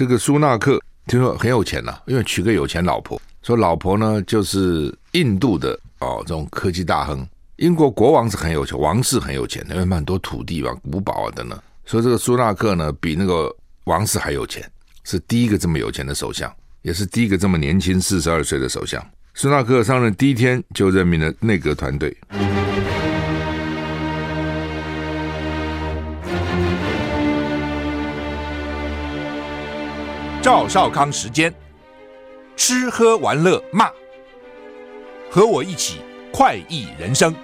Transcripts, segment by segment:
这个苏纳克听说很有钱呐、啊，因为娶个有钱老婆，说老婆呢就是印度的哦这种科技大亨。英国国王是很有钱，王室很有钱，因为蛮多土地吧、古堡啊等等。所以这个苏纳克呢比那个王室还有钱，是第一个这么有钱的首相，也是第一个这么年轻四十二岁的首相。苏纳克上任第一天就任命了内阁团队。赵少康时间，吃喝玩乐骂，和我一起快意人生。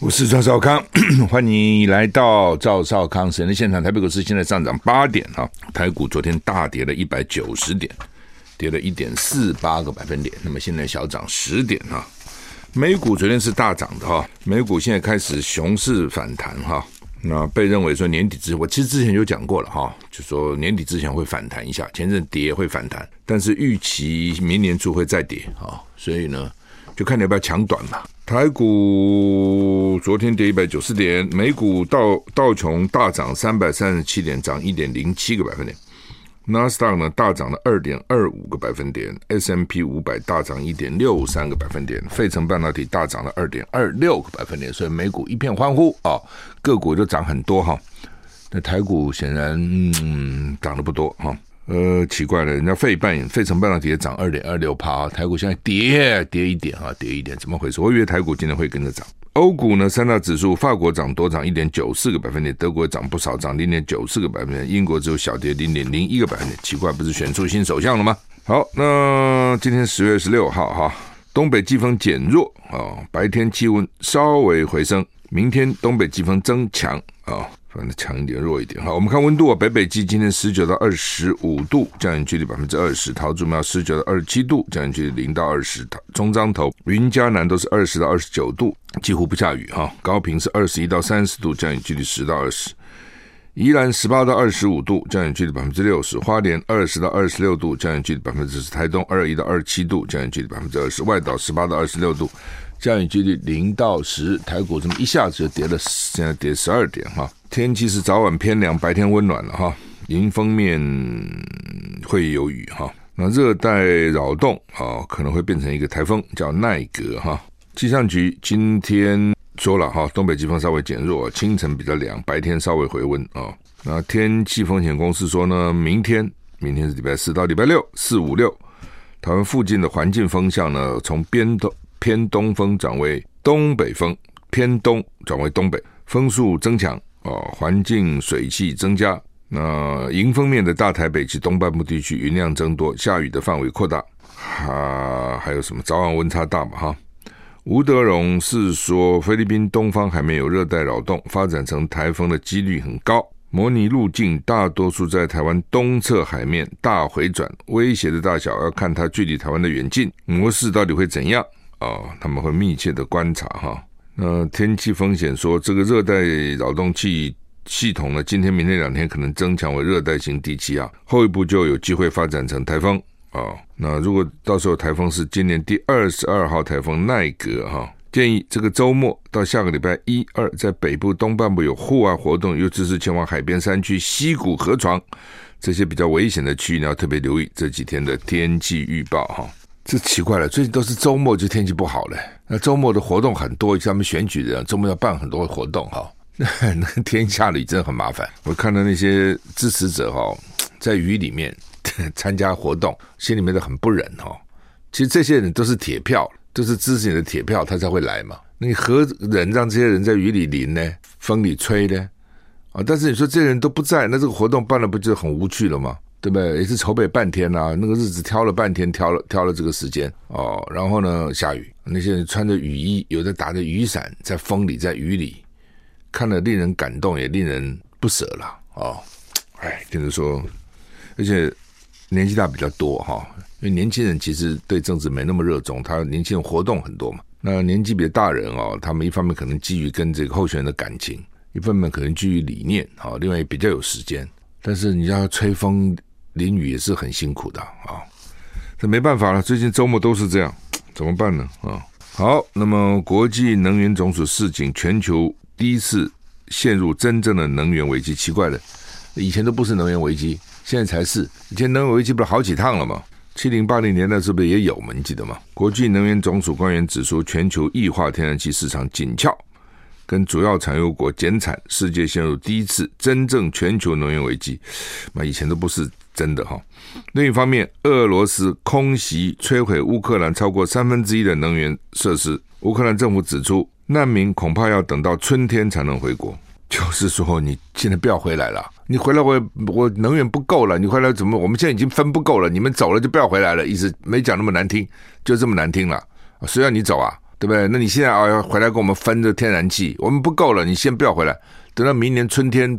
我是赵少康，欢迎来到赵少康时间的现场。台北股市现在上涨八点啊，台股昨天大跌了一百九十点，跌了一点四八个百分点，那么现在小涨十点啊。美股昨天是大涨的哈，美股现在开始熊市反弹哈，那被认为说年底之，我其实之前就讲过了哈，就说年底之前会反弹一下，前阵跌会反弹，但是预期明年初会再跌啊，所以呢，就看你要不要抢短嘛。台股昨天跌一百九十点，美股道道琼大涨三百三十七点，涨一点零七个百分点。纳斯达克呢大涨了二点二五个百分点，S M P 五百大涨一点六三个百分点，费城半导体大涨了二点二六个百分点，所以美股一片欢呼啊，个股就涨很多哈。那台股显然嗯涨得不多哈，呃奇怪了，人家费半费城半导体也涨二点二六趴，台股现在跌跌一点啊，跌一点，怎么回事？我以为台股今天会跟着涨。欧股呢，三大指数，法国涨多涨一点九四个百分点，德国涨不少，涨零点九四个百分点，英国只有小跌零点零一个百分点。奇怪，不是选出新首相了吗？好，那今天十月十六号哈，东北季风减弱啊，白天气温稍微回升，明天东北季风增强啊。反正强一点，弱一点。好，我们看温度啊，北北基今天十九到二十五度，降雨距离百分之二十；桃竹苗十九到二十七度，降雨距离零到二十；中彰投、云嘉南都是二十到二十九度，几乎不下雨哈。高屏是二十一到三十度，降雨距离十到二十；宜兰十八到二十五度，降雨距离百分之六十；花莲二十到二十六度，降雨距离百分之十；台东二十一到二十七度，降雨距离百分之二十；外岛十八到二十六度，降雨几率零到十。台股这么一下子就跌了，现在跌十二点哈。天气是早晚偏凉，白天温暖了哈。迎风面会有雨哈。那热带扰动啊，可能会变成一个台风，叫奈格哈。气象局今天说了哈，东北季风稍微减弱，清晨比较凉，白天稍微回温啊。那天气风险公司说呢，明天明天是礼拜四到礼拜六，四五六，台湾附近的环境风向呢，从边东偏东风转为东北风，偏东转为东北，风速增强。哦，环境水汽增加，那迎风面的大台北及东半部地区云量增多，下雨的范围扩大。哈、啊，还有什么？早晚温差大嘛？哈，吴德荣是说，菲律宾东方还没有热带扰动，发展成台风的几率很高。模拟路径大多数在台湾东侧海面，大回转，威胁的大小要看它距离台湾的远近，模式到底会怎样？哦，他们会密切的观察哈。呃，天气风险说，这个热带扰动器系统呢，今天、明天两天可能增强为热带性低气压，后一步就有机会发展成台风啊、哦。那如果到时候台风是今年第二十二号台风奈格哈、建议这个周末到下个礼拜一二，在北部东半部有户外活动，尤其是前往海边、山区、溪谷、河床这些比较危险的区域，你要特别留意这几天的天气预报哈。这奇怪了，最近都是周末就天气不好了。那周末的活动很多，像他们选举人周末要办很多活动哈。那天下雨真的很麻烦。我看到那些支持者哈，在雨里面 参加活动，心里面都很不忍哈。其实这些人都是铁票，都是支持你的铁票，他才会来嘛。你何忍让这些人在雨里淋呢？风里吹呢？啊！但是你说这些人都不在，那这个活动办了不就很无趣了吗？对不对？也是筹备半天呐、那个日子挑了半天，挑了挑了这个时间哦。然后呢，下雨，那些人穿着雨衣，有的打着雨伞，在风里，在雨里，看了令人感动，也令人不舍了哦。哎，就是说，而且年纪大比较多哈、哦，因为年轻人其实对政治没那么热衷，他年轻人活动很多嘛。那年纪比较大人哦，他们一方面可能基于跟这个候选人的感情，一方面可能基于理念，好、哦，另外也比较有时间。但是你要吹风。淋雨也是很辛苦的啊，这没办法了。最近周末都是这样，怎么办呢？啊，好，那么国际能源总署示警，全球第一次陷入真正的能源危机。奇怪的，以前都不是能源危机，现在才是。以前能源危机不是好几趟了吗？七零八零年代是不是也有嘛？你记得吗？国际能源总署官员指出，全球液化天然气市场紧俏，跟主要产油国减产，世界陷入第一次真正全球能源危机。那以前都不是真的哈。另一方面，俄罗斯空袭摧毁乌克兰超过三分之一的能源设施。乌克兰政府指出，难民恐怕要等到春天才能回国。就是说，你现在不要回来了。你回来我我能源不够了，你回来怎么？我们现在已经分不够了，你们走了就不要回来了。意思没讲那么难听，就这么难听了。谁让你走啊？对不对？那你现在啊要回来跟我们分这天然气，我们不够了，你先不要回来，等到明年春天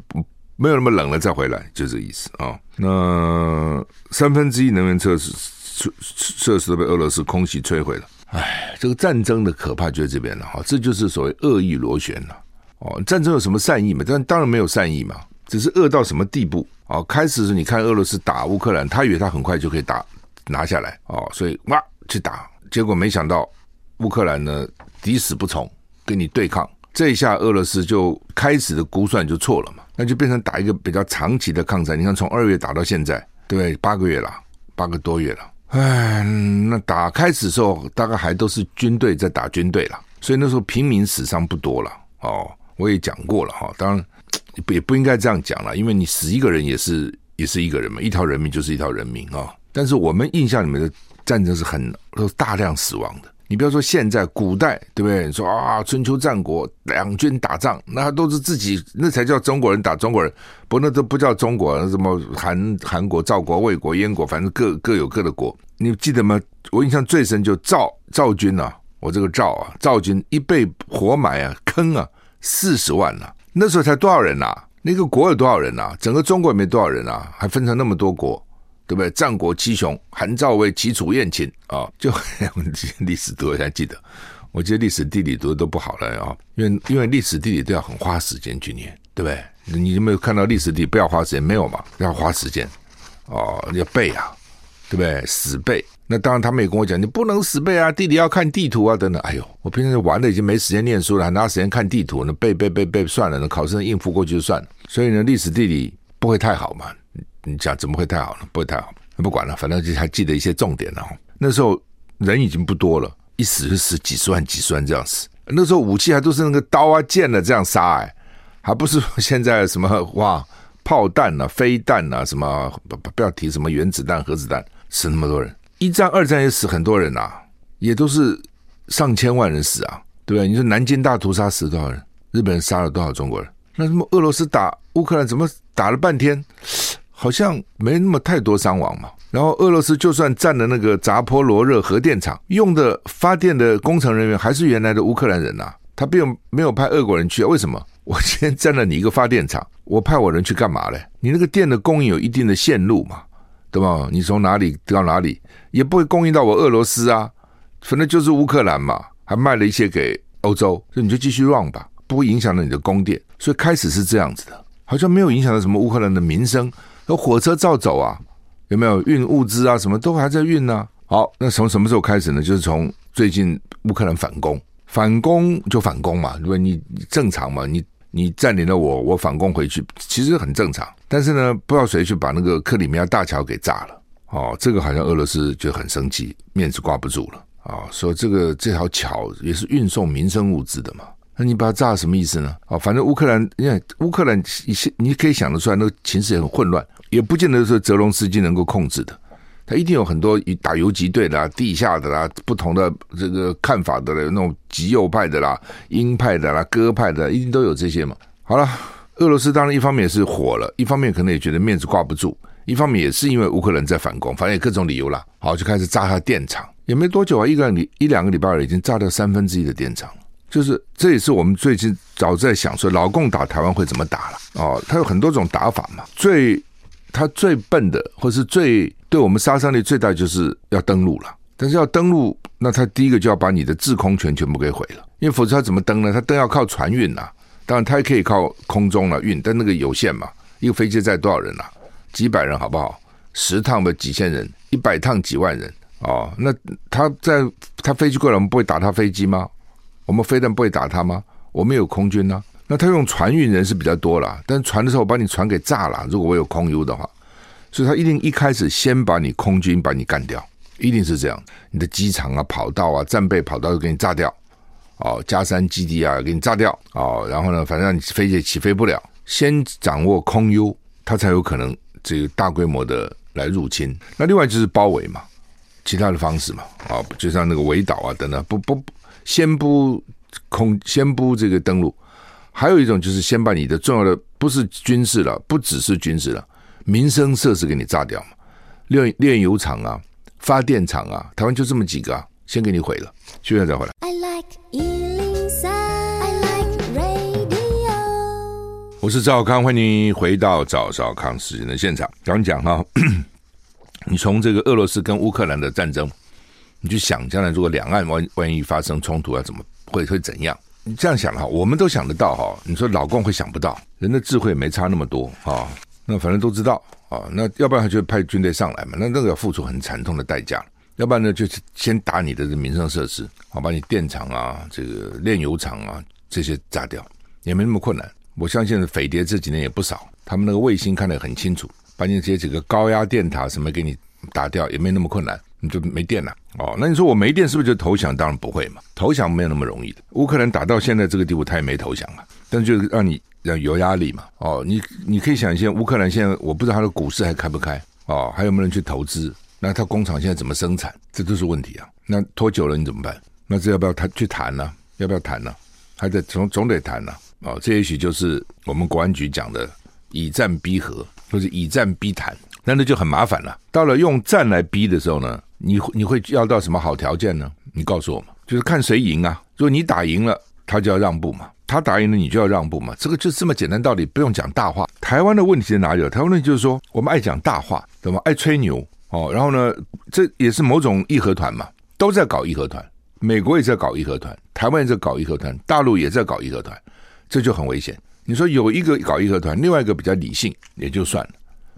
没有那么冷了再回来，就这个意思啊、哦。那三分之一能源设施设设施都被俄罗斯空袭摧毁了。哎，这个战争的可怕就在这边了哈，这就是所谓恶意螺旋了。哦，战争有什么善意嘛？但当然没有善意嘛，只是恶到什么地步？哦，开始是你看俄罗斯打乌克兰，他以为他很快就可以打拿下来哦，所以哇去打，结果没想到乌克兰呢抵死不从，跟你对抗，这一下俄罗斯就开始的估算就错了嘛，那就变成打一个比较长期的抗战。你看从二月打到现在，对不对？八个月了，八个多月了。哎，那打开始的时候大概还都是军队在打军队了，所以那时候平民死伤不多了哦。我也讲过了哈，当然也不应该这样讲了，因为你死一个人也是也是一个人嘛，一条人命就是一条人命啊。但是我们印象里面的战争是很都是大量死亡的。你不要说现在，古代对不对？说啊，春秋战国两军打仗，那都是自己，那才叫中国人打中国人，不，那都不叫中国，什么韩韩国、赵国、魏国、燕国，反正各各有各的国。你记得吗？我印象最深就赵赵军啊，我这个赵啊，赵军一被活埋啊，坑啊。四十万了，那时候才多少人呐、啊？那个国有多少人呐、啊？整个中国也没多少人啊，还分成那么多国，对不对？战国七雄，韩赵魏齐楚燕秦啊，就 历史读我还记得。我觉得历史地理读的都不好了啊，因为因为历史地理都要很花时间去念，对不对？你有没有看到历史地理不要花时间？没有嘛？要花时间哦，要背啊，对不对？死背。那当然，他们也跟我讲，你不能死背啊，地理要看地图啊，等等。哎呦，我平时玩的已经没时间念书了，还拿时间看地图呢？背背背背算了，那考生应付过去就算了。所以呢，历史地理不会太好嘛？你讲怎么会太好呢？不会太好。不管了，反正就还记得一些重点了。那时候人已经不多了，一死就死几十万、几十万这样死。那时候武器还都是那个刀啊、剑的这样杀，哎，还不是现在什么哇炮弹啊、飞弹啊，什么不不要提什么原子弹、核子弹，死那么多人。一战、二战也死很多人呐、啊，也都是上千万人死啊，对不对？你说南京大屠杀死多少人？日本人杀了多少中国人？那什么俄罗斯打乌克兰，怎么打了半天，好像没那么太多伤亡嘛？然后俄罗斯就算占了那个扎波罗热核电厂，用的发电的工程人员还是原来的乌克兰人呐、他并没有派俄国人去啊？为什么？我今天占了你一个发电厂，我派我人去干嘛嘞？你那个电的供应有一定的线路嘛？对吧？你从哪里到哪里也不会供应到我俄罗斯啊，反正就是乌克兰嘛，还卖了一些给欧洲，所以你就继续 run 吧，不会影响到你的供电。所以开始是这样子的，好像没有影响到什么乌克兰的民生，而火车照走啊，有没有运物资啊？什么都还在运呢、好，那从什么时候开始呢？就是从最近乌克兰反攻，反攻就反攻嘛，因为你正常嘛，你。你占领了我，我反攻回去，其实很正常。但是呢，不知道谁去把那个克里米亚大桥给炸了，哦，这个好像俄罗斯就很生气，面子挂不住了啊、哦，说这个这条桥也是运送民生物资的嘛，那你把它炸什么意思呢？哦，反正乌克兰，你看乌克兰，你你可以想得出来，那个情势也很混乱，也不见得是泽龙斯基能够控制的。他一定有很多打游击队的啦、地下的啦、不同的这个看法的那种极右派的啦、鹰派的啦、鸽派的，一定都有这些嘛。好了，俄罗斯当然一方面也是火了，一方面可能也觉得面子挂不住，一方面也是因为乌克兰在反攻，反正也各种理由啦。好，就开始炸他电厂，也没多久啊，一个礼一两个礼拜了，已经炸掉三分之一的电厂。就是这也是我们最近早在想说，老共打台湾会怎么打了哦，他有很多种打法嘛，最。他最笨的，或是最对我们杀伤力最大，就是要登陆了。但是要登陆，那他第一个就要把你的制空权全部给毁了，因为否则他怎么登呢？他登要靠船运呐、啊，当然他也可以靠空中了运，但那个有限嘛。一个飞机载多少人呐、啊？几百人好不好？十趟的几千人，一百趟几万人哦。那他在他飞机过来，我们不会打他飞机吗？我们飞弹不会打他吗？我们有空军呐、啊。那他用船运人是比较多了，但船的时候我把你船给炸了，如果我有空优的话，所以他一定一开始先把你空军把你干掉，一定是这样，你的机场啊、跑道啊、战备跑道都给你炸掉，哦，加山基地啊给你炸掉，哦，然后呢，反正让你飞机起飞不了，先掌握空优，他才有可能这个大规模的来入侵。那另外就是包围嘛，其他的方式嘛，啊、就像那个围岛啊等等，不不，先不空，先不这个登陆。还有一种就是先把你的重要的不是军事了，不只是军事了，民生设施给你炸掉嘛，炼炼油厂啊、发电厂啊，台湾就这么几个啊，先给你毁了，休息再回来。I like 103, I like radio。我是赵少康，欢迎回到赵少康时间的现场。刚讲哈，你从这个俄罗斯跟乌克兰的战争，你去想将来如果两岸万万一发生冲突，要怎么会会怎样？你这样想哈，我们都想得到哈。你说老共会想不到，人的智慧没差那么多啊。那反正都知道啊。那要不然他就派军队上来嘛。那那个要付出很惨痛的代价。要不然呢，就是先打你的民生设施，好把你电厂啊、这个炼油厂啊这些炸掉，也没那么困难。我相信匪谍这几年也不少，他们那个卫星看得很清楚，把你这几个高压电塔什么给你打掉，也没那么困难。你就没电了哦？那你说我没电是不是就投降？当然不会嘛，投降没有那么容易的。乌克兰打到现在这个地步，他也没投降啊，但就是让你让有压力嘛。哦，你你可以想一下，乌克兰现在我不知道他的股市还开不开哦，还有没有人去投资？那他工厂现在怎么生产？这都是问题啊。那拖久了你怎么办？那这要不要他去谈呢？要不要谈呢？还得总总得谈呢。哦，这也许就是我们国安局讲的以战逼和，或者以战逼谈，那那就很麻烦了。到了用战来逼的时候呢？你你会要到什么好条件呢？你告诉我嘛，就是看谁赢啊。如果你打赢了，他就要让步嘛；他打赢了，你就要让步嘛。这个就这么简单道理，不用讲大话。台湾的问题在哪里？台湾问题就是说，我们爱讲大话，对吗？爱吹牛哦。然后呢，这也是某种义和团嘛，都在搞义和团。美国也在搞义和团，台湾也在搞义和团，大陆也在搞义和团，这就很危险。你说有一个搞义和团，另外一个比较理性也就算了，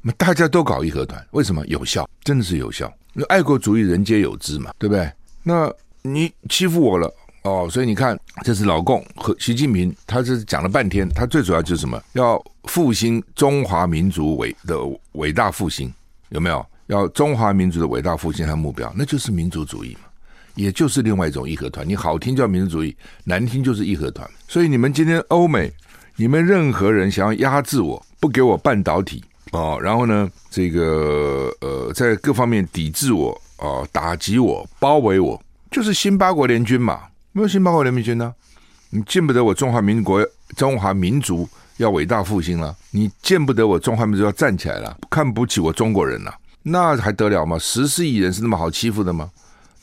那大家都搞义和团，为什么？有效，真的是有效。那爱国主义人皆有之嘛，对不对？那你欺负我了哦，所以你看，这是老共和习近平，他这是讲了半天，他最主要就是什么？要复兴中华民族伟的伟大复兴，有没有？要中华民族的伟大复兴和目标，那就是民族主义嘛，也就是另外一种义和团。你好听叫民族主义，难听就是义和团。所以你们今天欧美，你们任何人想要压制我，不给我半导体。哦，然后呢，这个呃，在各方面抵制我，哦，打击我，包围我，就是新八国联军嘛。没有新八国联军呢，你见不得我中华民国、中华民族要伟大复兴了，你见不得我中华民族要站起来了，看不起我中国人了，那还得了吗？十四亿人是那么好欺负的吗？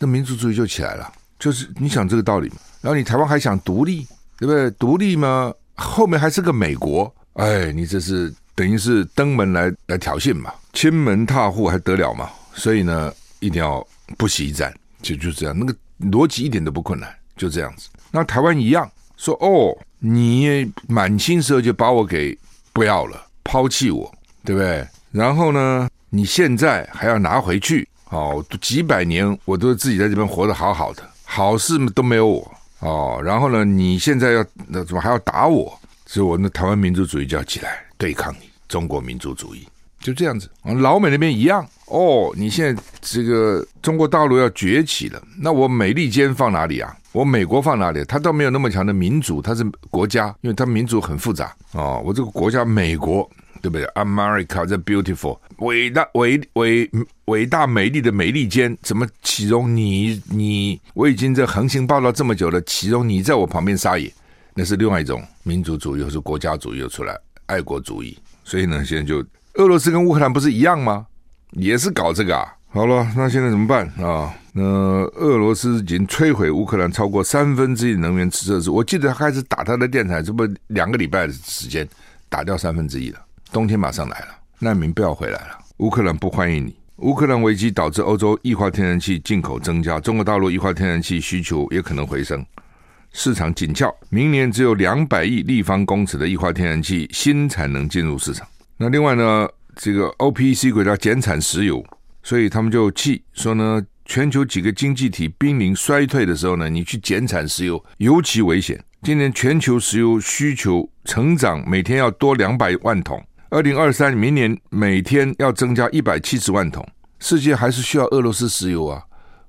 那民族主义就起来了，就是你想这个道理嘛。然后你台湾还想独立，对不对？独立嘛，后面还是个美国，哎，你这是。等于是登门来来挑衅嘛，亲门踏户还得了嘛？所以呢，一定要不惜一战，就就这样，那个逻辑一点都不困难，就这样子。那台湾一样说哦，你满清时候就把我给不要了，抛弃我，对不对？然后呢，你现在还要拿回去，哦，几百年我都自己在这边活得好好的，好事都没有我哦。然后呢，你现在要那怎么还要打我？所以我那台湾民族主义就要起来对抗你。中国民族主义就这样子，老美那边一样哦。你现在这个中国大陆要崛起了，那我美利坚放哪里啊？我美国放哪里？他倒没有那么强的民主，他是国家，因为他民主很复杂哦。我这个国家美国，对不对？America the beautiful，伟大伟伟伟大美丽的美利坚，怎么岂容你你？我已经在横行霸道这么久了，岂容你在我旁边撒野？那是另外一种民族主义，或是国家主义又出来，爱国主义。所以呢，现在就俄罗斯跟乌克兰不是一样吗？也是搞这个啊。好了，那现在怎么办啊？那俄罗斯已经摧毁乌克兰超过三分之一能源设施。我记得他开始打他的电台，这不两个礼拜的时间打掉三分之一了。冬天马上来了，难民不要回来了。乌克兰不欢迎你。乌克兰危机导致欧洲液化天然气进口增加，中国大陆液化天然气需求也可能回升。市场紧俏，明年只有两百亿立方公尺的液化天然气新产能进入市场。那另外呢，这个 OPEC 国家减产石油，所以他们就气说呢，全球几个经济体濒临衰退的时候呢，你去减产石油尤其危险。今年全球石油需求成长每天要多两百万桶，二零二三明年每天要增加一百七十万桶。世界还是需要俄罗斯石油啊，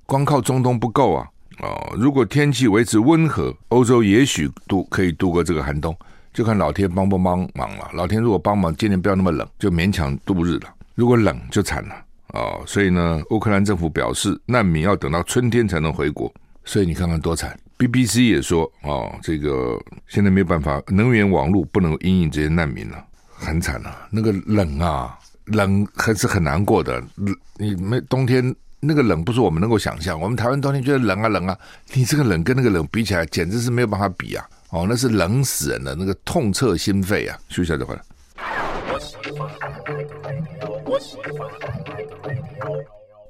光靠中东不够啊。哦，如果天气维持温和，欧洲也许度可以度过这个寒冬，就看老天帮不帮忙了。老天如果帮忙，今年不要那么冷，就勉强度日了。如果冷就惨了。哦，所以呢，乌克兰政府表示，难民要等到春天才能回国。所以你看看多惨。BBC 也说，哦，这个现在没有办法，能源网络不能因应这些难民了，很惨啊。那个冷啊，冷还是很难过的。你没冬天那个冷，不是我们能够想象。我们台湾冬天觉得冷啊冷啊，你这个冷跟那个冷比起来，简直是没有办法比啊。哦，那是冷死人的，那个痛彻心扉啊。休息一下就回来。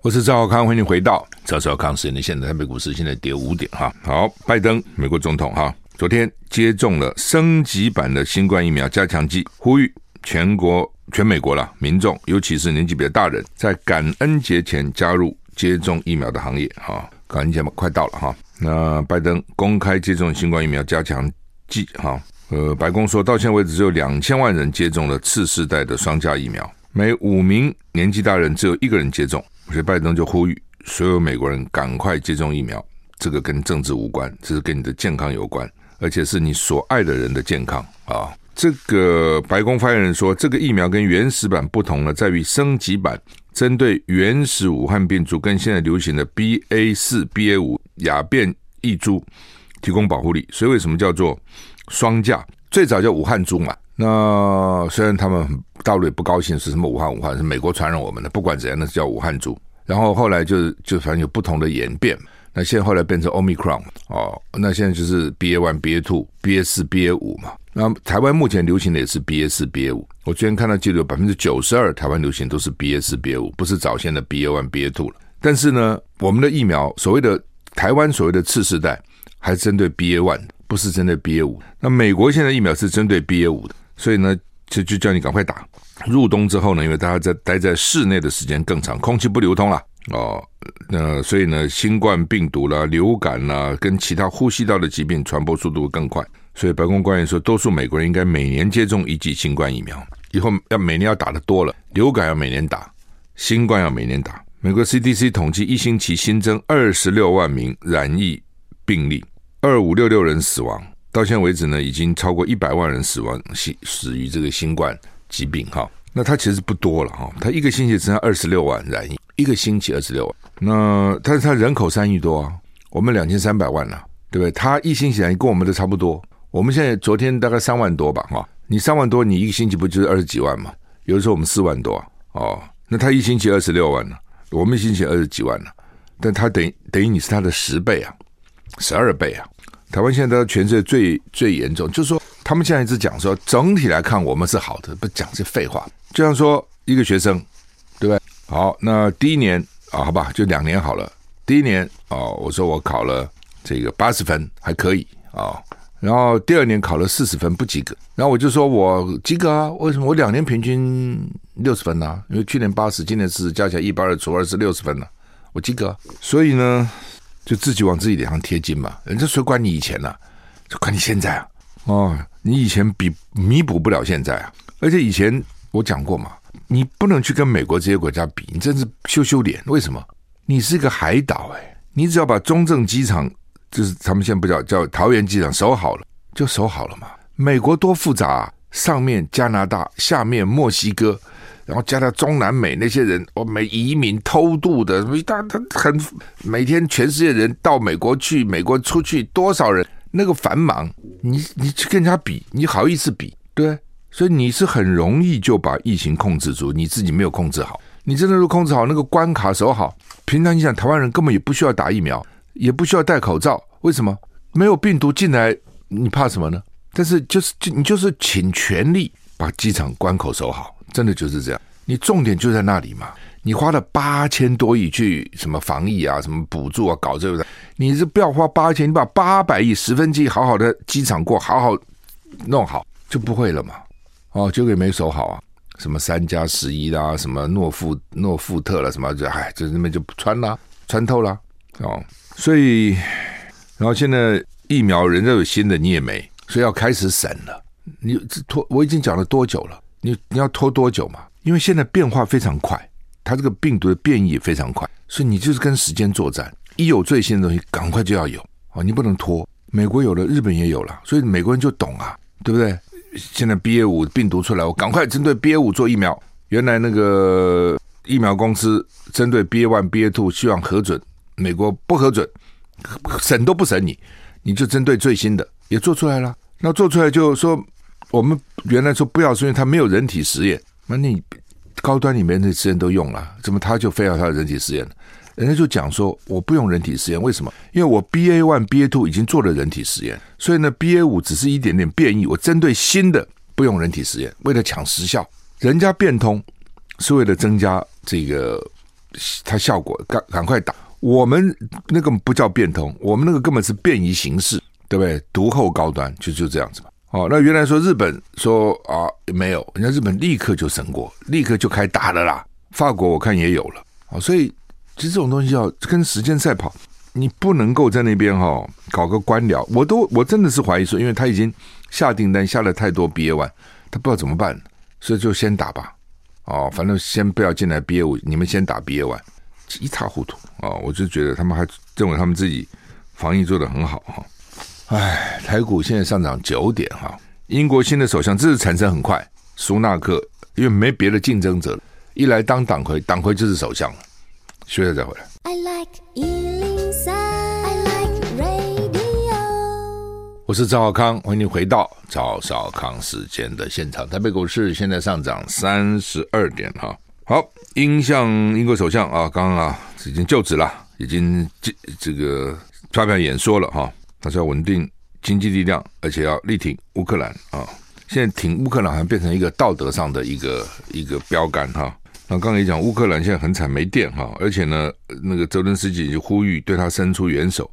我是赵少康，欢迎回到赵少康时间的现在，台北股市现在跌五点哈。好，拜登美国总统哈，昨天接种了升级版的新冠疫苗加强剂，呼吁全国全美国了民众，尤其是年纪比较大人，在感恩节前加入接种疫苗的行业哈。感恩节嘛，快到了哈。那拜登公开接种新冠疫苗加强剂哈，呃，白宫说到现在为止只有两千万人接种了次世代的双价疫苗，每五名年纪大人只有一个人接种。所以拜登就呼吁所有美国人赶快接种疫苗，这个跟政治无关，这是跟你的健康有关，而且是你所爱的人的健康啊。这个白宫发言人说，这个疫苗跟原始版不同呢，在于升级版针对原始武汉变株跟现在流行的 BA 四、BA 五亚变异株提供保护力。所以为什么叫做双价？最早叫武汉株嘛。那虽然他们大陆也不高兴是什么武汉武汉是美国传染我们的，不管怎样，那是叫武汉株。然后后来就就反正有不同的演变。那现在后来变成 Omicron 哦，那现在就是 BA one、BA two、BA 四、BA 五嘛。那台湾目前流行的也是 BA 四、BA 五。我昨天看到记录百分之九十二台湾流行都是 BA 四、BA 五，不是早先的 BA one、BA two 了。但是呢，我们的疫苗所谓的台湾所谓的次世代，还是针对 BA one，不是针对 BA 五。那美国现在疫苗是针对 BA 五的。所以呢，就就叫你赶快打。入冬之后呢，因为大家在待在室内的时间更长，空气不流通了哦。那所以呢，新冠病毒啦、流感啦，跟其他呼吸道的疾病传播速度更快。所以白宫官员说，多数美国人应该每年接种一剂新冠疫苗，以后要每年要打的多了。流感要每年打，新冠要每年打。美国 CDC 统计，一星期新增二十六万名染疫病例，二五六六人死亡。到现在为止呢，已经超过一百万人死亡，死死于这个新冠疾病哈。那它其实不多了哈，它一个星期只剩二十六万染疫，一个星期二十六万。那但是它人口三亿多啊，我们两千三百万了，对不对？它一星期染跟我们的差不多。我们现在昨天大概三万多吧哈，你三万多，你一个星期不就是二十几万嘛？有的时候我们四万多哦，那他一星期二十六万呢，我们一星期二十几万呢，但他等等于你是他的十倍啊，十二倍啊。台湾现在都全世界最最严重，就是说，他们现在一直讲说，整体来看我们是好的，不讲这废话。就像说一个学生，对不对？好，那第一年啊、好吧，就两年好了。第一年哦，我说我考了这个八十分，还可以啊、然后第二年考了四十分，不及格。然后我就说我及格啊，为什么？我两年平均六十分呢、因为去年八十，今年四十，加起来一百二除二是六十分了、啊，我及格。所以呢。就自己往自己脸上贴金嘛，人家谁管你以前呢、就管你现在啊！哦，你以前比弥补不了现在啊！而且以前我讲过嘛，你不能去跟美国这些国家比，你真是羞羞脸。为什么？你是个海岛哎，你只要把中正机场，就是他们现在不叫叫桃园机场守好了，就守好了嘛。美国多复杂啊，上面加拿大，下面墨西哥。然后加到中南美那些人，哦，美移民偷渡的，他他很每天全世界人到美国去，美国出去多少人，那个繁忙，你你去跟人家比，你好意思比？对，所以你是很容易就把疫情控制住，你自己没有控制好，你真的是控制好那个关卡守好。平常你想，台湾人根本也不需要打疫苗，也不需要戴口罩，为什么？没有病毒进来，你怕什么呢？但是就是就你就是请全力把机场关口守好。真的就是这样，你重点就在那里嘛。你花了八千多亿去什么防疫啊，什么补助啊，搞这个，你是不要花八千，你把八百亿十分之一好好的机场过好好弄好就不会了嘛。哦，结果也没守好啊，什么三加十一啦，什么诺富诺富特了，什么就哎，就那边就穿啦，穿透了哦。所以，然后现在疫苗人家有新的，你也没，所以要开始审了。你这拖我已经讲了多久了？你你要拖多久嘛？因为现在变化非常快，它这个病毒的变异也非常快，所以你就是跟时间作战。一有最新的东西，赶快就要有啊！你不能拖。美国有了，日本也有了，所以美国人就懂啊，对不对？现在 BA 五病毒出来，我赶快针对 BA 五做疫苗。原来那个疫苗公司针对 BA one、BA two 希望核准，美国不核准，审都不审你，你就针对最新的也做出来了。那做出来就说，我们原来说不要，是因为它没有人体实验。那你高端里面的实验都用了，怎么他就非要他的人体实验呢？人家就讲说，我不用人体实验，为什么？因为我 BA one、BA two 已经做了人体实验，所以呢，BA 五只是一点点变异，我针对新的不用人体实验，为了抢时效。人家变通是为了增加这个它效果，赶赶快打。我们那个不叫变通，我们那个根本是变异形式，对不对？独后高端就就这样子嘛。哦，那原来说日本说啊没有，人家日本立刻就审过，立刻就开打了啦。法国我看也有了啊，所以。其实这种东西要跟时间赛跑，你不能够在那边哈、哦、搞个官僚。我都我真的是怀疑说，因为他已经下订单下了太多 BA one，他不知道怎么办，所以就先打吧。哦，反正先不要进来 BA 五，你们先打 BA one，一塌糊涂啊、哦！我就觉得他们还认为他们自己防疫做得很好哈。哎，台股现在上涨九点哈。英国新的首相这是产生很快，苏纳克因为没别的竞争者，一来当党魁，党魁就是首相了。学了再回来。I like 103, I like radio。我是赵少康，欢迎你回到赵少康时间的现场。台北股市现在上涨三十二点哈。好，英向英国首相啊，刚刚啊已经就职了，已经这这个发表演说了哈。他说要稳定经济力量，而且要力挺乌克兰啊。现在挺乌克兰好像变成一个道德上的一个一个标杆哈。那刚才也讲，乌克兰现在很惨，没电哈，而且呢，那个泽伦斯基就呼吁对他伸出援手。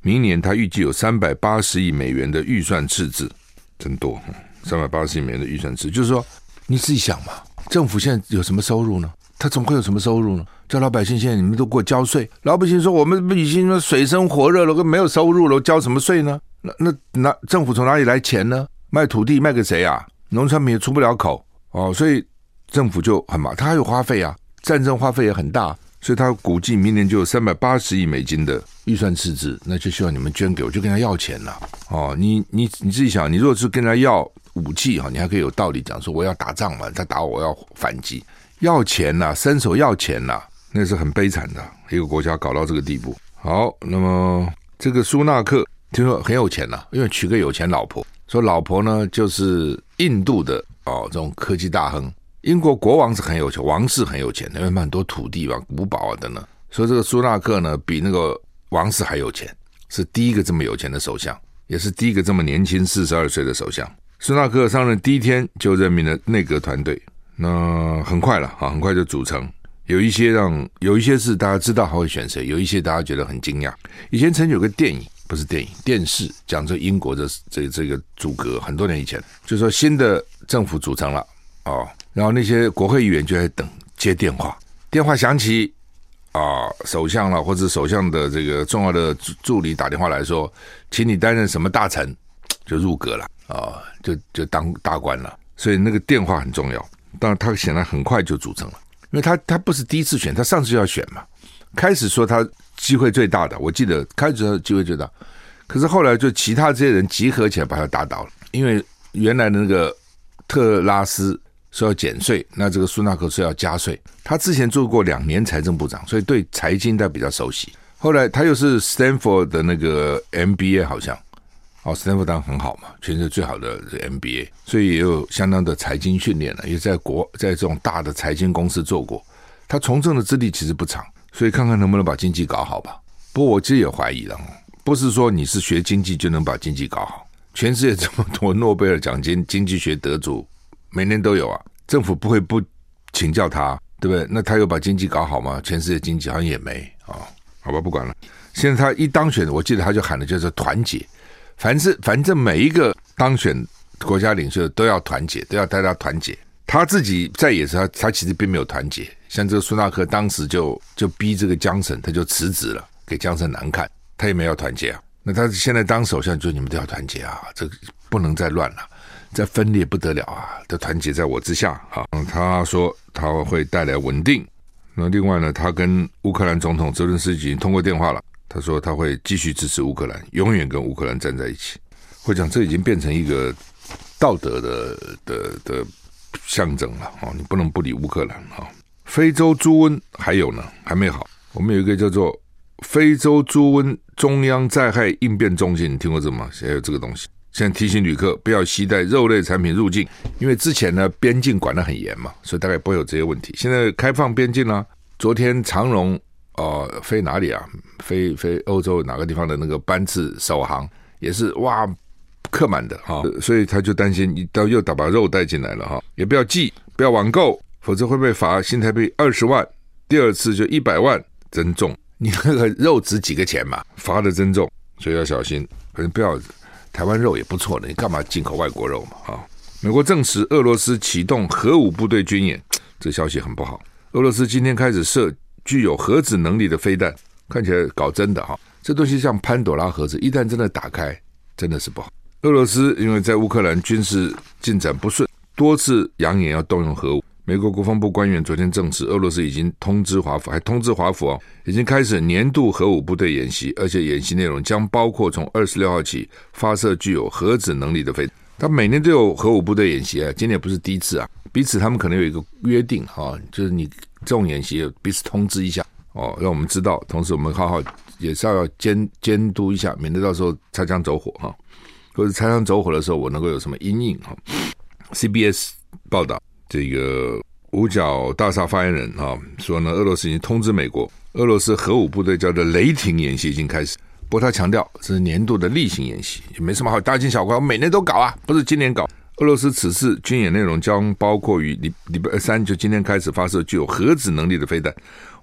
明年他预计有三百八十亿美元的预算赤字，真多，三百八十亿美元的预算赤字，就是说你自己想嘛，政府现在有什么收入呢？他怎么会有什么收入呢？叫老百姓现在你们都给我交税，老百姓说我们已经说水深火热了，没有收入了，交什么税呢？那那那政府从哪里来钱呢？卖土地卖给谁啊？农产品也出不了口哦，所以。政府就很忙，他还有花费啊，战争花费也很大，所以他估计明年就有三百八十亿美金的预算赤字，那就需要你们捐给我，就跟他要钱了。哦，你你你自己想，你如果是跟他要武器哈，你还可以有道理讲说我要打仗嘛，他打我，要反击，要钱呐、伸手要钱呐、那是很悲惨的一个国家搞到这个地步。好，那么这个苏纳克听说很有钱呐、因为娶个有钱老婆，说老婆呢就是印度的哦这种科技大亨。英国国王是很有钱，王室很有钱，因为很多土地吧、古堡啊等等。所以这个苏纳克呢，比那个王室还有钱，是第一个这么有钱的首相，也是第一个这么年轻四十二岁的首相。苏纳克上任第一天就任命了内阁团队，那很快了啊，很快就组成。有一些让有一些是大家知道他会选谁，有一些大家觉得很惊讶。以前曾有个电影，不是电影，电视讲这英国的这这个组阁，很多年以前就说新的政府组成了哦。然后那些国会议员就在等接电话，电话响起，啊，首相了或者首相的这个重要的助助理打电话来说，请你担任什么大臣，就入阁了啊，就就当大官了。所以那个电话很重要。当然他显然很快就组成了，因为他他不是第一次选，他上次就要选嘛。开始说他机会最大的，我记得开始说他机会最大，可是后来就其他这些人集合起来把他打倒了，因为原来的那个特拉斯。说要减税，那这个苏纳克说要加税。他之前做过两年财政部长，所以对财经他比较熟悉。后来他又是 Stanford 的那个 MBA，好像哦斯坦福当然很好嘛，全世界最好的 MBA，所以也有相当的财经训练了，也在国在这种大的财经公司做过。他从政的资历其实不长，所以看看能不能把经济搞好吧。不过我其实也怀疑了，不是说你是学经济就能把经济搞好。全世界这么多诺贝尔奖金 经济学得主。每年都有啊，政府不会不请教他，对不对？那他有把经济搞好吗？全世界经济好像也没啊、好吧，不管了。现在他一当选，我记得他就喊的就是团结，凡是反正每一个当选国家领袖都要团结，都要大家团结。他自己在也是他，他其实并没有团结。像这个苏纳克当时就就逼这个江省，他就辞职了，给江省难看，他也没有团结啊。那他现在当首相，就你们都要团结啊，这个不能再乱了。这分裂不得了啊，都团结在我之下啊。他说他会带来稳定。那另外呢，他跟乌克兰总统泽伦斯基已经通过电话了。他说他会继续支持乌克兰，永远跟乌克兰站在一起。会讲这已经变成一个道德的的的象征了啊！你不能不理乌克兰啊。非洲猪瘟还有呢，还没好。我们有一个叫做非洲猪瘟中央灾害应变中心，你听过这吗？现在有这个东西。现在提醒旅客不要携带肉类产品入境，因为之前呢边境管得很严嘛，所以大概不会有这些问题。现在开放边境了，昨天长荣哦、呃、飞哪里啊？飞飞欧洲哪个地方的那个班次首航也是哇客满的哈，所以他就担心你到又打把肉带进来了哈，也不要寄，不要网购，否则会被罚新台币二十万，第二次就一百万，增重。你那个肉值几个钱嘛？罚的增重，所以要小心，可能不要。台湾肉也不错的，你干嘛进口外国肉嘛？啊，美国证实俄罗斯启动核武部队军演，这消息很不好。俄罗斯今天开始射具有核子能力的飞弹，看起来搞真的哈。这东西像潘朵拉盒子，一旦真的打开，真的是不好。俄罗斯因为在乌克兰军事进展不顺，多次扬言要动用核武。美国国防部官员昨天证实，俄罗斯已经通知华府，还通知华府哦，已经开始年度核武部队演习，而且演习内容将包括从二十六号起发射具有核子能力的飞。他每年都有核武部队演习啊，今年不是第一次啊。彼此他们可能有一个约定哈，就是你这种演习彼此通知一下哦，让我们知道。同时，我们好好也是要监监督一下，免得到时候擦枪走火哈，或者擦枪走火的时候，我能够有什么阴影哈。CBS 报道。这个五角大厦发言人啊说呢，俄罗斯已经通知美国，俄罗斯核武部队叫做雷霆演习已经开始。不过他强调这是年度的例行演习，也没什么好大惊小怪，我每年都搞啊，不是今年搞。俄罗斯此次军演内容将包括于礼礼拜三就今天开始发射具有核子能力的飞弹。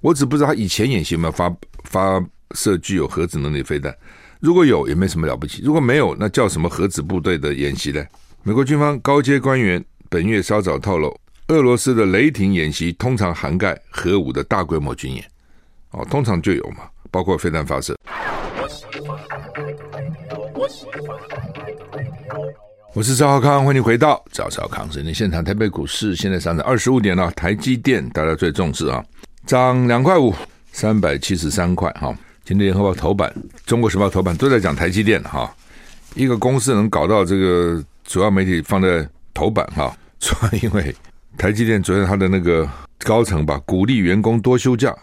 我只不知道他以前演习有没有发发射具有核子能力飞弹。如果有，也没什么了不起；如果没有，那叫什么核子部队的演习呢？美国军方高阶官员。本月稍早透露，俄罗斯的雷霆演习通常涵盖核武的大规模军演，哦，通常就有嘛，包括飞弹发射。我是赵浩康，欢迎回到赵少康时间现场。台北股市现在上涨二十五点了，台积电大家最重视啊，涨两块五，三百七十三块哈。今天联合报头版、中国时报头版都在讲台积电哈，一个公司能搞到这个主要媒体放在。头版哈，主要因为台积电昨天他的那个高层吧，鼓励员工多休假，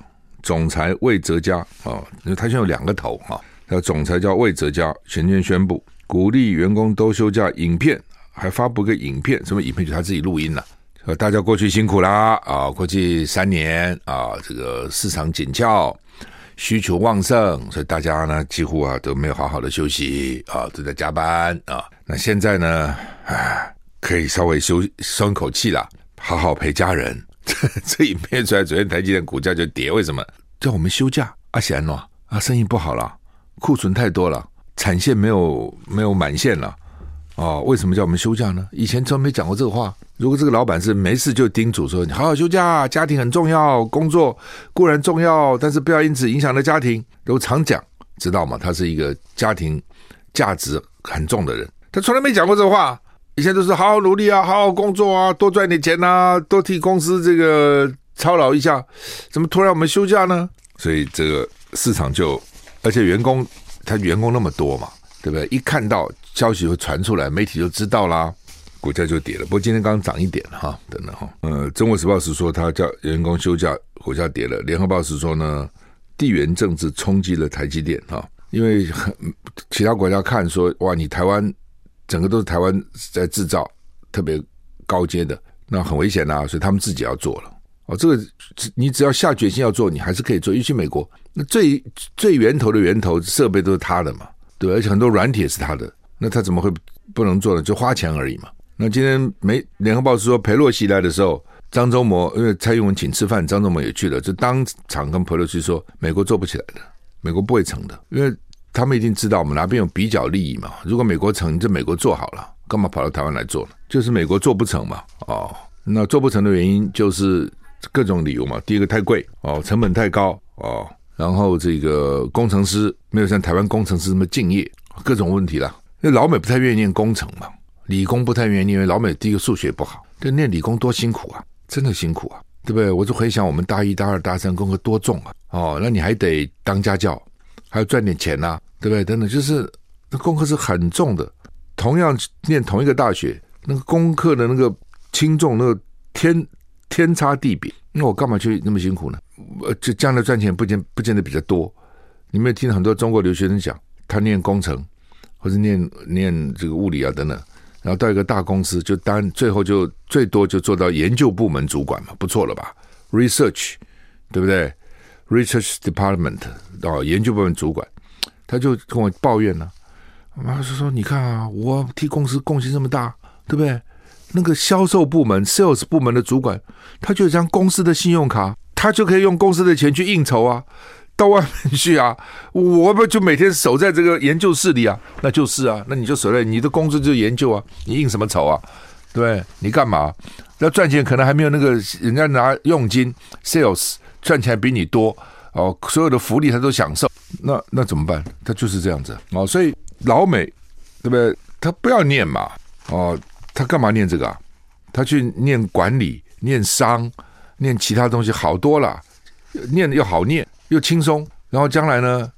总裁魏哲家啊，因为他现在有两个头哈，那总裁叫魏哲家，前天宣布鼓励员工都休假，影片还发布个影片，什么影片？就他自己录音了，说大家过去辛苦啦啊，过去三年啊，这个市场紧俏，需求旺盛，所以大家呢几乎啊都没有好好的休息啊，都在加班啊，那现在呢，唉。可以稍微休松口气了，好好陪家人。这 这影片出来，昨天台积电股价就跌，为什么？叫我们休假？阿贤诺，啊，生意不好了，库存太多了，产线没有没有满线了。哦，为什么叫我们休假呢？以前从来没讲过这个话。如果这个老板是没事就叮嘱说，你好好休假，家庭很重要，工作固然重要，但是不要因此影响了家庭。都常讲，知道吗？他是一个家庭价值很重的人，他从来没讲过这个话。以前都是好好努力啊，好好工作啊，多赚点钱啊，多替公司这个操劳一下。怎么突然我们休假呢？所以这个市场就，而且员工他员工那么多嘛，对不对？一看到消息会传出来，媒体就知道啦，股价就跌了。不过今天刚涨一点哈，等等哈。呃，中国时报是说他叫员工休假，股价跌了。联合报是说呢，地缘政治冲击了台积电哈，因为很 其他国家看说哇，你台湾。整个都是台湾在制造，特别高阶的，那很危险呐、所以他们自己要做了。哦，这个你只要下决心要做，你还是可以做。尤其美国，那最最源头的源头设备都是他的嘛，对，而且很多软体也是他的，那他怎么会不能做呢？就花钱而已嘛。那今天没联合报是说，裴洛西来的时候，张忠谋因为蔡英文请吃饭，张忠谋也去了，就当场跟裴洛西说，美国做不起来的，美国不会成的，因为。他们一定知道我们哪边有比较利益嘛？如果美国成，这美国做好了，干嘛跑到台湾来做呢？就是美国做不成嘛。哦，那做不成的原因就是各种理由嘛。第一个太贵哦，成本太高哦，然后这个工程师没有像台湾工程师这么敬业，各种问题啦。那老美不太愿意念工程嘛，理工不太愿意念，因为老美第一个数学不好，这念理工多辛苦啊，真的辛苦啊，对不对？我就回想我们大一、大二、大三功课多重啊，哦，那你还得当家教，还要赚点钱呐、对不对？等等，就是那功课是很重的。同样念同一个大学，那个功课的那个轻重，那个天天差地别。那我干嘛去那么辛苦呢？呃，就将来赚钱不见不见得比较多。你没有听很多中国留学生讲，他念工程或者念念这个物理啊等等，然后到一个大公司就当最后就最多就做到研究部门主管嘛，不错了吧？Research，对不对？Research Department 哦，研究部门主管，他就跟我抱怨呢、啊，妈说说你看啊，我替公司贡献这么大，对不对？那个销售部门 Sales 部门的主管，他就有张公司的信用卡，他就可以用公司的钱去应酬啊。到外面去啊！我不就每天守在这个研究室里啊？那就是啊，那你就守在你的工作就是研究啊，你应什么酬啊？对，你干嘛？要赚钱可能还没有那个人家拿佣金 sales 赚钱比你多哦，所有的福利他都享受，那那怎么办？他就是这样子哦，所以老美对不对？他不要念嘛哦，他干嘛念这个啊？他去念管理、念商、念其他东西好多了，念的又好念。又轻松，然后将来呢，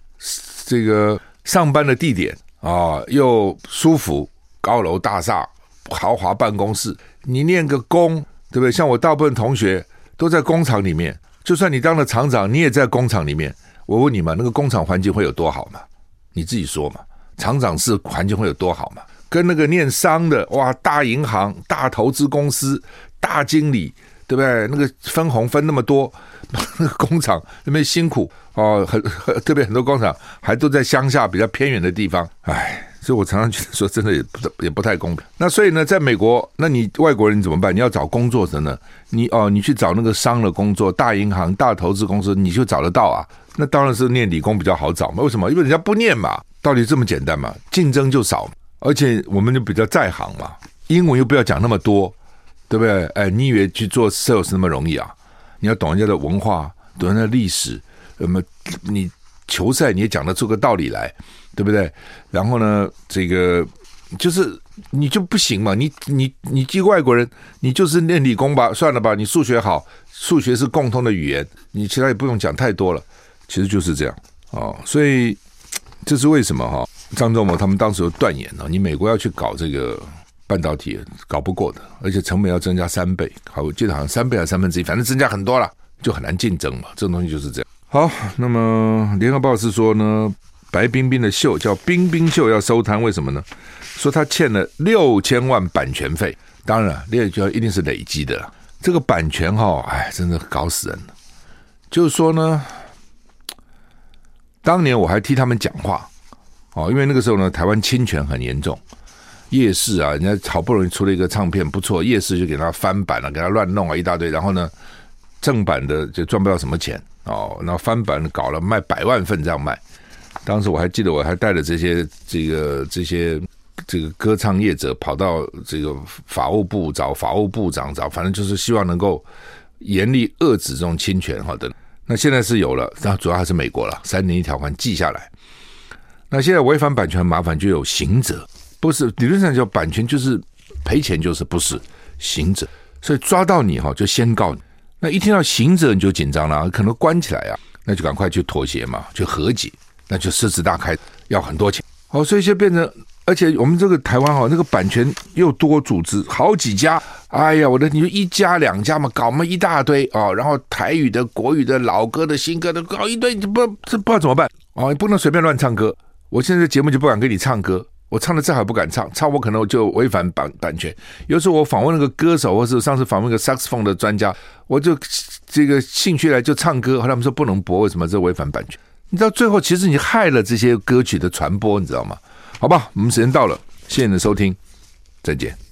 这个上班的地点啊又舒服，高楼大厦、豪华办公室。你念个工，对不对？像我大部分同学都在工厂里面，就算你当了厂长，你也在工厂里面。我问你嘛，那个工厂环境会有多好嘛？你自己说嘛，厂长是环境会有多好嘛？跟那个念商的哇，大银行、大投资公司、大经理。对不对？那个分红分那么多，那个工厂那边辛苦哦，很很 特别很多工厂还都在乡下比较偏远的地方，唉，所以我常常觉得说，真的也不也不太公平。那所以呢，在美国，那你外国人怎么办？你要找工作的呢？你哦，你去找那个商的工作，大银行、大投资公司，你就找得到啊？那当然是念理工比较好找嘛。为什么？因为人家不念嘛，道理这么简单嘛，竞争就少，而且我们就比较在行嘛，英文又不要讲那么多。对不对？哎，你以为去做 sales 那么容易啊？你要懂人家的文化，懂人家的历史，那么你球赛你也讲得出个道理来，对不对？然后呢，这个就是你就不行嘛？你你你一个外国人，你就是念理工吧？算了吧，你数学好，数学是共通的语言，你其他也不用讲太多了。其实就是这样哦，所以这是为什么哈？张忠谋他们当时有断言了，你美国要去搞这个。半导体搞不过的，而且成本要增加三倍。好，我记得好像三倍还是三分之一，反正增加很多了，就很难竞争嘛。这种东西就是这样。好，那么联合报是说呢，白冰冰的秀叫冰冰秀要收摊，为什么呢？说他欠了六千万版权费，当然这就一定是累积的。这个版权哈、哦，哎，真的搞死人了。就是说呢，当年我还替他们讲话哦，因为那个时候呢，台湾侵权很严重。夜市啊，人家好不容易出了一个唱片不错，夜市就给他翻版了，给他乱弄啊一大堆，然后呢，正版的就赚不到什么钱哦，然后翻版搞了卖百万份这样卖。当时我还记得，我还带着这些这个这些这个歌唱业者跑到这个法务部找法务部长找，反正就是希望能够严厉遏制这种侵权好的。那现在是有了，然后主要还是美国了，三年一条款记下来。那现在违反版权麻烦就有刑责。不是理论上叫版权就是赔钱，就是不是刑责，所以抓到你哈就先告你。那一听到刑责你就紧张了，可能关起来啊，那就赶快去妥协嘛，去和解，那就狮子大开要很多钱。好，所以就变成，而且我们这个台湾哈，那个版权又多组织好几家，哎呀，我的你就一家两家嘛，搞么一大堆哦，然后台语的、国语的、老歌的新歌的搞一堆，不这不知道怎么办哦，你不能随便乱唱歌。我现在节目就不敢跟你唱歌。我唱的再好不敢唱，唱我可能我就违反版版权。有时候我访问那个歌手，或是上次访问个 saxophone 的专家，我就这个兴趣来就唱歌，后来他们说不能播，为什么？这违反版权。你知道最后其实你害了这些歌曲的传播，你知道吗？好吧，我们时间到了，谢谢你的收听，再见。